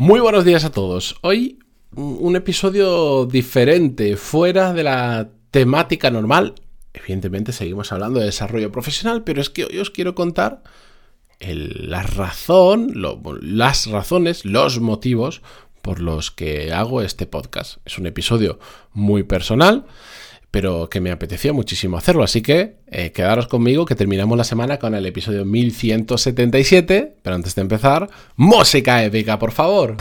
Muy buenos días a todos. Hoy un episodio diferente, fuera de la temática normal. Evidentemente seguimos hablando de desarrollo profesional, pero es que hoy os quiero contar la razón, las razones, los motivos por los que hago este podcast. Es un episodio muy personal pero que me apeteció muchísimo hacerlo. Así que eh, quedaros conmigo que terminamos la semana con el episodio 1177. Pero antes de empezar, música épica, por favor.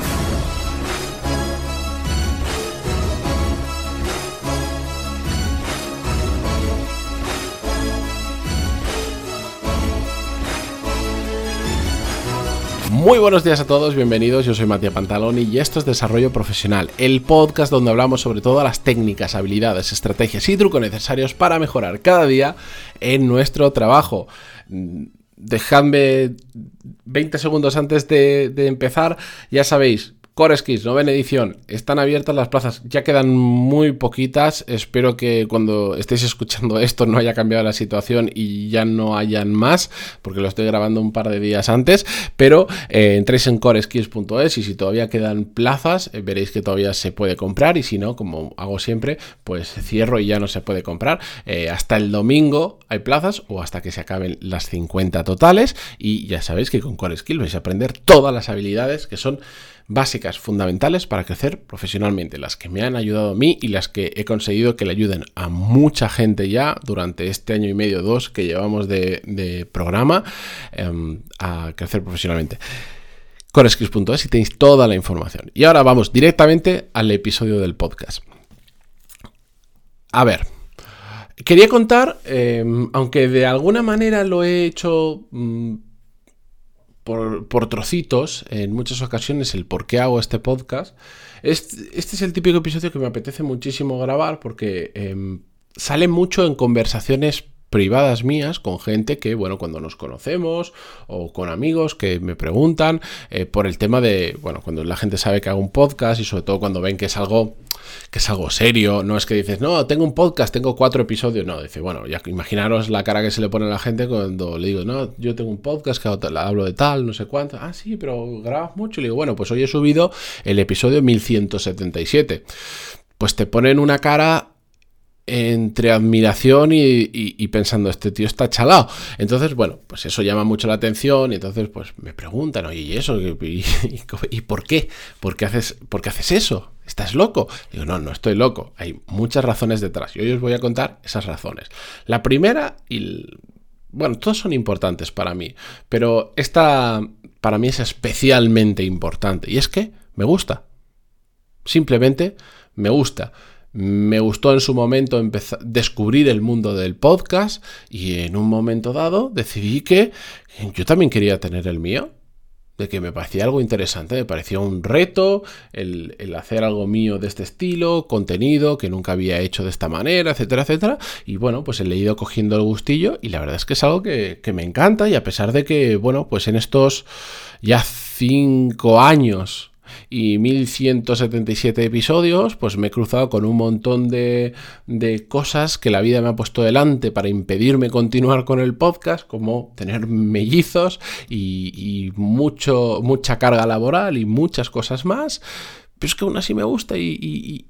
Muy buenos días a todos, bienvenidos. Yo soy Matías Pantaloni y esto es Desarrollo Profesional, el podcast donde hablamos sobre todas las técnicas, habilidades, estrategias y trucos necesarios para mejorar cada día en nuestro trabajo. Dejadme 20 segundos antes de, de empezar, ya sabéis, Core Skills, novena edición. Están abiertas las plazas. Ya quedan muy poquitas. Espero que cuando estéis escuchando esto no haya cambiado la situación y ya no hayan más, porque lo estoy grabando un par de días antes. Pero eh, entréis en coreskills.es y si todavía quedan plazas, eh, veréis que todavía se puede comprar. Y si no, como hago siempre, pues cierro y ya no se puede comprar. Eh, hasta el domingo hay plazas o hasta que se acaben las 50 totales. Y ya sabéis que con Core Skills vais a aprender todas las habilidades que son básicas, fundamentales para crecer profesionalmente, las que me han ayudado a mí y las que he conseguido que le ayuden a mucha gente ya durante este año y medio, dos que llevamos de, programa em, a crecer profesionalmente. Coreskills.es y tenéis toda la información. Y ahora vamos directamente al episodio del podcast. A ver, quería contar, em, aunque de alguna manera lo he hecho... Mm, por, trocitos en muchas ocasiones el por qué hago este podcast. Este, es el típico episodio que me apetece muchísimo grabar porque em, sale mucho en conversaciones privadas mías con gente que, bueno, cuando nos conocemos o con amigos que me preguntan eh, por el tema de, bueno, cuando la gente sabe que hago un podcast y sobre todo cuando ven que es algo que es algo serio, no es que dices, no, tengo un podcast, tengo cuatro episodios, no, dice, bueno, imaginaros la cara que se le pone a la gente cuando le digo, no, yo tengo un podcast que hablo de tal, no sé cuánto, ah, sí, pero grabas mucho, le digo, bueno, pues hoy he subido el episodio 1177. Pues te ponen una cara entre admiración y, pensando, este tío está chalado. Entonces, bueno, pues eso llama mucho la atención y entonces pues me preguntan, oye, ¿y eso? ¿Y, por qué? ¿Por qué, haces, ¿Por qué haces eso? ¿Estás loco? Digo, no, no estoy loco. Hay muchas razones detrás y hoy os voy a contar esas razones. La primera, y bueno, todas son importantes para mí, pero esta para mí es especialmente importante y es que me gusta. Simplemente me gusta. Me gustó en su momento empezar, descubrir el mundo del podcast y en un momento dado decidí que yo también quería tener el mío, de que me parecía algo interesante, me parecía un reto el, hacer algo mío de este estilo, contenido que nunca había hecho de esta manera, etcétera, etcétera. Y bueno, pues he leído cogiendo el gustillo y la verdad es que es algo que me encanta y a pesar de que, bueno, pues en estos ya cinco años y 1177 episodios, pues me he cruzado con un montón de, cosas que la vida me ha puesto delante para impedirme continuar con el podcast, como tener mellizos y, y mucho, mucha carga laboral y muchas cosas más pero es que aún así me gusta y,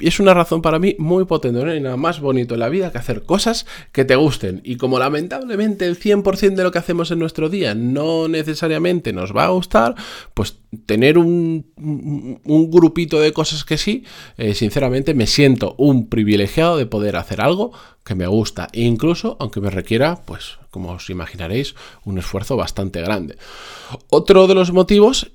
es una razón para mí muy potente. No hay nada más bonito en la vida que hacer cosas que te gusten. Y como lamentablemente el 100% de lo que hacemos en nuestro día no necesariamente nos va a gustar, pues tener un, grupito de cosas que sí, eh, sinceramente me siento un privilegiado de poder hacer algo que me gusta, incluso aunque me requiera, pues como os imaginaréis, un esfuerzo bastante grande. Otro de los motivos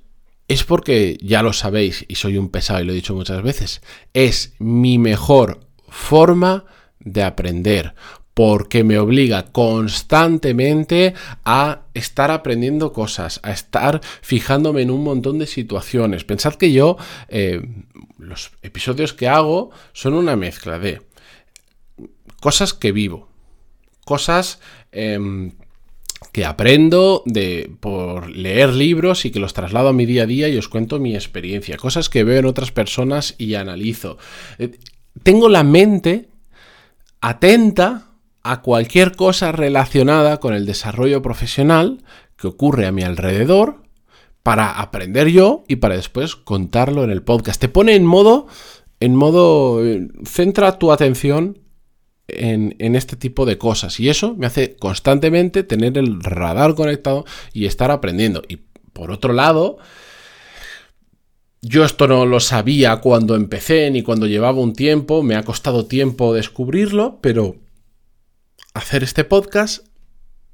es porque, ya lo sabéis, y soy un pesado y lo he dicho muchas veces, es mi mejor forma de aprender, porque me obliga constantemente a estar aprendiendo cosas, a estar fijándome en un montón de situaciones. Pensad que yo, eh, los episodios que hago son una mezcla de cosas que vivo, cosas em, que aprendo de, por leer libros y que los traslado a mi día a día y os cuento mi experiencia, cosas que veo en otras personas y analizo. Eh, tengo la mente atenta a cualquier cosa relacionada con el desarrollo profesional que ocurre a mi alrededor, para aprender yo y para después contarlo en el podcast. Te pone en modo, en modo, eh, centra tu atención en, este tipo de cosas. Y eso me hace constantemente tener el radar conectado y estar aprendiendo. Y por otro lado, yo esto no lo sabía cuando empecé ni cuando llevaba un tiempo, me ha costado tiempo descubrirlo, pero hacer este podcast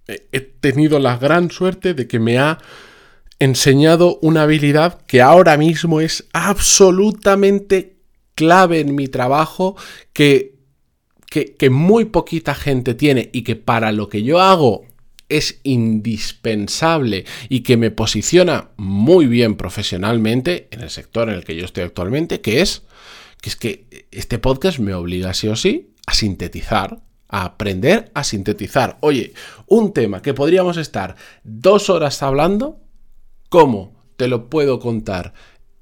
he tenido la gran suerte de que me ha enseñado una habilidad que ahora mismo es absolutamente clave en mi trabajo, que, que, muy poquita gente tiene y que para lo que yo hago es indispensable y que me posiciona muy bien profesionalmente en el sector en el que yo estoy actualmente, que es que, es que este podcast me obliga sí o sí a sintetizar, a aprender a sintetizar. Oye, un tema que podríamos estar dos horas hablando, ¿Cómo te lo puedo contar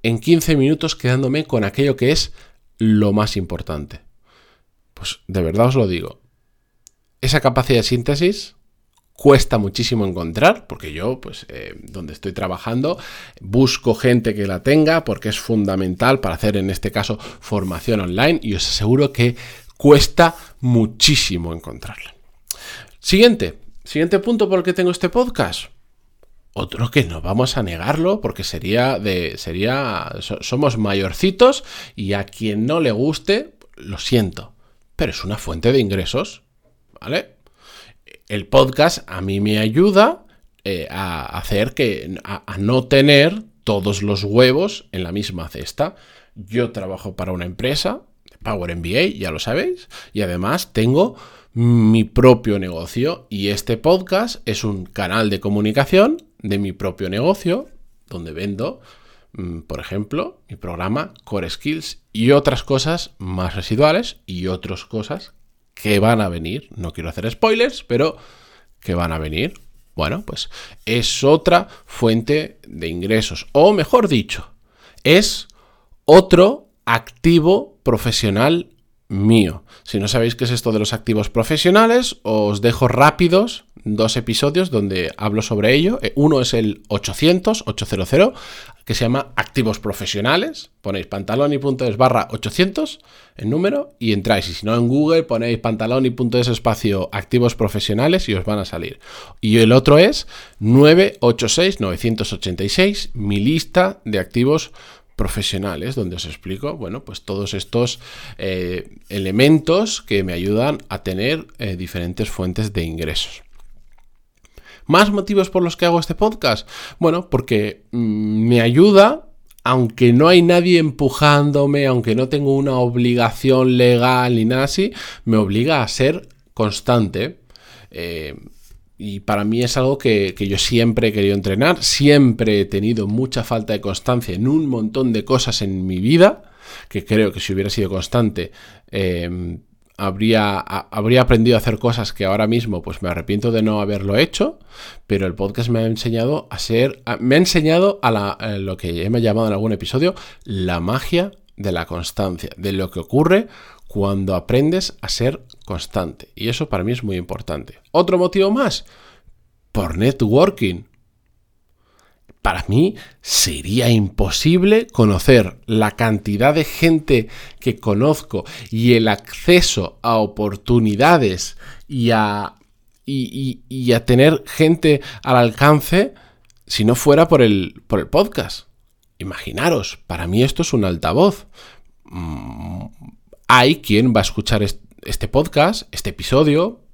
en 15 minutos quedándome con aquello que es lo más importante? Pues de verdad os lo digo. Esa capacidad de síntesis cuesta muchísimo encontrar, porque yo, pues, eh, donde estoy trabajando, busco gente que la tenga, porque es fundamental para hacer, en este caso, formación online, y os aseguro que cuesta muchísimo encontrarla. Siguiente, siguiente punto por el que tengo este podcast. Otro que no vamos a negarlo porque sería de sería somos mayorcitos y a quien no le guste, lo siento, pero es una fuente de ingresos, ¿vale? El podcast a mí me ayuda eh, a hacer que a, no tener todos los huevos en la misma cesta. Yo trabajo para una empresa, Power MBA, ya lo sabéis, y además tengo mi propio negocio y este podcast es un canal de comunicación de mi propio negocio, donde vendo, por ejemplo, mi programa Core Skills y otras cosas más residuales y otras cosas que van a venir. No quiero hacer spoilers, pero que van a venir. Bueno, pues es otra fuente de ingresos. O mejor dicho, es otro activo profesional mío. Si no sabéis qué es esto de los activos profesionales, os dejo rápidos dos episodios donde hablo sobre ello. Eh, uno es el 800, 800, que se llama Activos Profesionales. Ponéis pantaloni.es barra 800 en número y entráis. Y si no en Google ponéis pantaloni.es espacio activos profesionales y os van a salir. Y el otro es 986, 986, mi lista de activos profesionales donde os explico, bueno, pues todos estos eh, elementos que me ayudan a tener eh, diferentes fuentes de ingresos. ¿Más motivos por los que hago este podcast? Bueno, porque mm, me ayuda, aunque no hay nadie empujándome, aunque no tengo una obligación legal ni nada así, me obliga a ser constante. Eh, y para mí es algo que, yo siempre he querido entrenar, siempre he tenido mucha falta de constancia en un montón de cosas en mi vida, que creo que si hubiera sido constante em, habría, habría aprendido a hacer cosas que ahora mismo pues me arrepiento de no haberlo hecho, pero el podcast me ha enseñado a ser, me ha enseñado a, a lo que hemos llamado en algún episodio la magia de la constancia, de lo que ocurre cuando aprendes a ser constante. Y eso para mí es muy importante. Otro motivo más, por networking. Para mí sería imposible conocer la cantidad de gente que conozco y el acceso a oportunidades y a, y, a tener gente al alcance si no fuera por el, por el podcast. Imaginaros, para mí esto es un altavoz. Mm, hay quien va a escuchar este podcast, este episodio,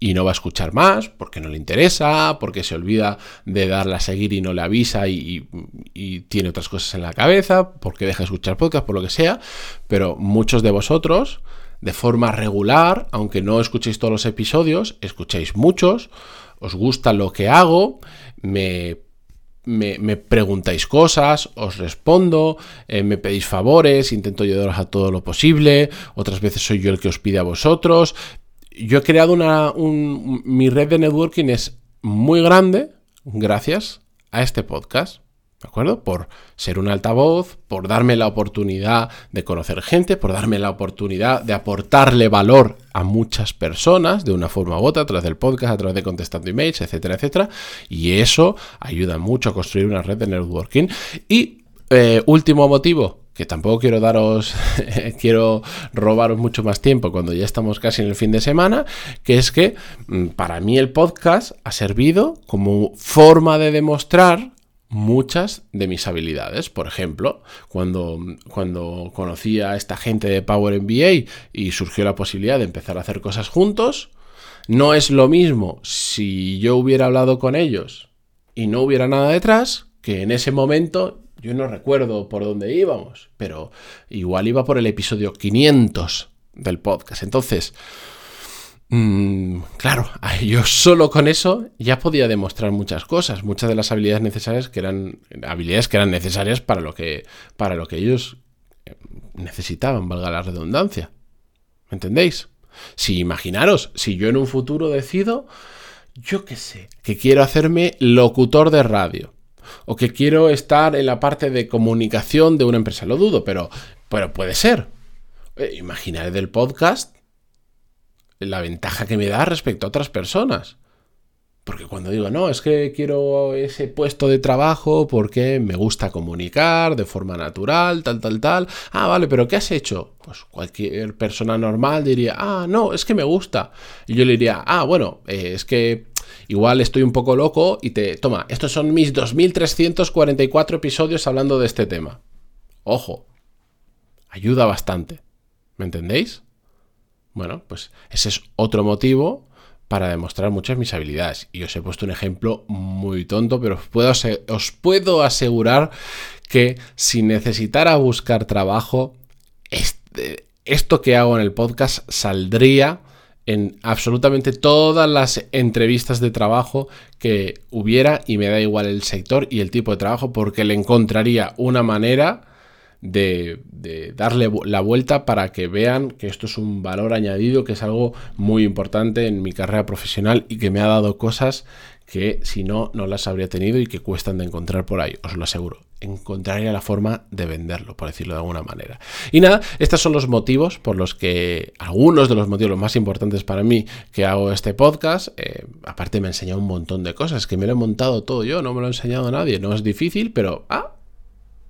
y no va a escuchar más porque no le interesa, porque se olvida de darle a seguir y no le avisa y, tiene otras cosas en la cabeza, porque deja de escuchar podcast, por lo que sea, pero muchos de vosotros, de forma regular, aunque no escuchéis todos los episodios, escucháis muchos, os gusta lo que hago, me me, preguntáis cosas, os respondo, eh, me pedís favores, intento ayudaros a todo lo posible, otras veces soy yo el que os pide a vosotros. Yo he creado una... mi red de networking es muy grande gracias a este podcast. ¿De acuerdo? Por ser un altavoz, por darme la oportunidad de conocer gente, por darme la oportunidad de aportarle valor a muchas personas de una forma u otra, a través del podcast, a través de contestando emails, etcétera, etcétera. Y eso ayuda mucho a construir una red de networking. Y eh, último motivo, que tampoco quiero daros, quiero robaros mucho más tiempo cuando ya estamos casi en el fin de semana, que es que mm, para mí el podcast ha servido como forma de demostrar muchas de mis habilidades. Por ejemplo, cuando, cuando conocí a esta gente de Power MBA y surgió la posibilidad de empezar a hacer cosas juntos, no es lo mismo si yo hubiera hablado con ellos y no hubiera nada detrás, que en ese momento yo no recuerdo por dónde íbamos, pero igual iba por el episodio 500 del podcast. Entonces, Mm, claro, yo solo con eso ya podía demostrar muchas cosas, muchas de las habilidades necesarias que eran habilidades que eran necesarias para lo que para lo que ellos eh, necesitaban, valga la redundancia. ¿Me entendéis? Si imaginaros, si yo en un futuro decido, yo qué sé, que quiero hacerme locutor de radio o que quiero estar en la parte de comunicación de una empresa, lo dudo, pero pero puede ser. Eh, imaginaré del podcast la ventaja que me da respecto a otras personas. Porque cuando digo, no, es que quiero ese puesto de trabajo porque me gusta comunicar de forma natural, tal, tal, tal. Ah, vale, pero ¿qué has hecho? Pues cualquier persona normal diría, ah, no, es que me gusta. Y yo le diría, ah, bueno, eh, es que igual estoy un poco loco y te, toma, estos son mis 2.344 episodios hablando de este tema. Ojo, ayuda bastante. ¿Me entendéis? Bueno, pues ese es otro motivo para demostrar muchas mis habilidades. Y os he puesto un ejemplo muy tonto, pero os puedo, asegurar que si necesitara buscar trabajo, este, esto que hago en el podcast saldría en absolutamente todas las entrevistas de trabajo que hubiera y me da igual el sector y el tipo de trabajo porque le encontraría una manera de, darle la vuelta para que vean que esto es un valor añadido, que es algo muy importante en mi carrera profesional y que me ha dado cosas que si no, no las habría tenido y que cuestan de encontrar por ahí, os lo aseguro. Encontraría la forma de venderlo, por decirlo de alguna manera. Y nada, estos son los motivos por los que, algunos de los motivos más importantes para mí que hago este podcast, eh, aparte me ha enseñado un montón de cosas, que me lo he montado todo yo, no me lo ha enseñado nadie, no es difícil, pero, ah,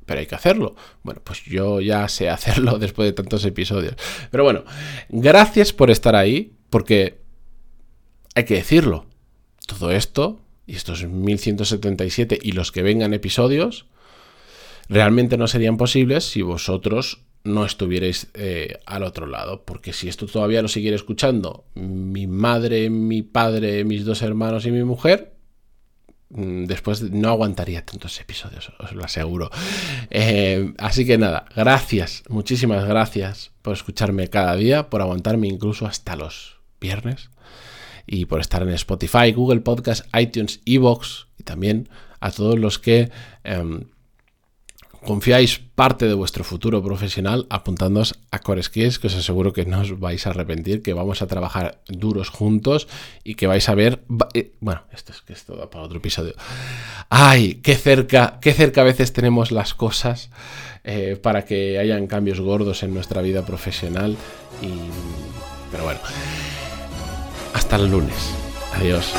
pero hay que hacerlo. Bueno, pues yo ya sé hacerlo después de tantos episodios. Pero bueno, gracias por estar ahí, porque hay que decirlo. Todo esto, y estos 1177 y los que vengan episodios, realmente no serían posibles si vosotros no estuvierais eh, al otro lado. Porque si esto todavía lo siguiera escuchando mi madre, mi padre, mis dos hermanos y mi mujer, después no aguantaría tantos episodios, os lo aseguro. Eh, así que nada, gracias, muchísimas gracias por escucharme cada día, por aguantarme incluso hasta los viernes y por estar en Spotify, Google Podcast, iTunes, Evox y también a todos los que em, confiáis parte de vuestro futuro profesional apuntándoos a Core Skills, que os aseguro que no os vais a arrepentir, que vamos a trabajar duros juntos y que vais a ver... Eh, bueno, esto es que es todo para otro episodio. ¡Ay! ¡Qué cerca! ¡Qué cerca a veces tenemos las cosas eh, para que hayan cambios gordos en nuestra vida profesional! Y... Pero bueno, hasta el lunes. Adiós.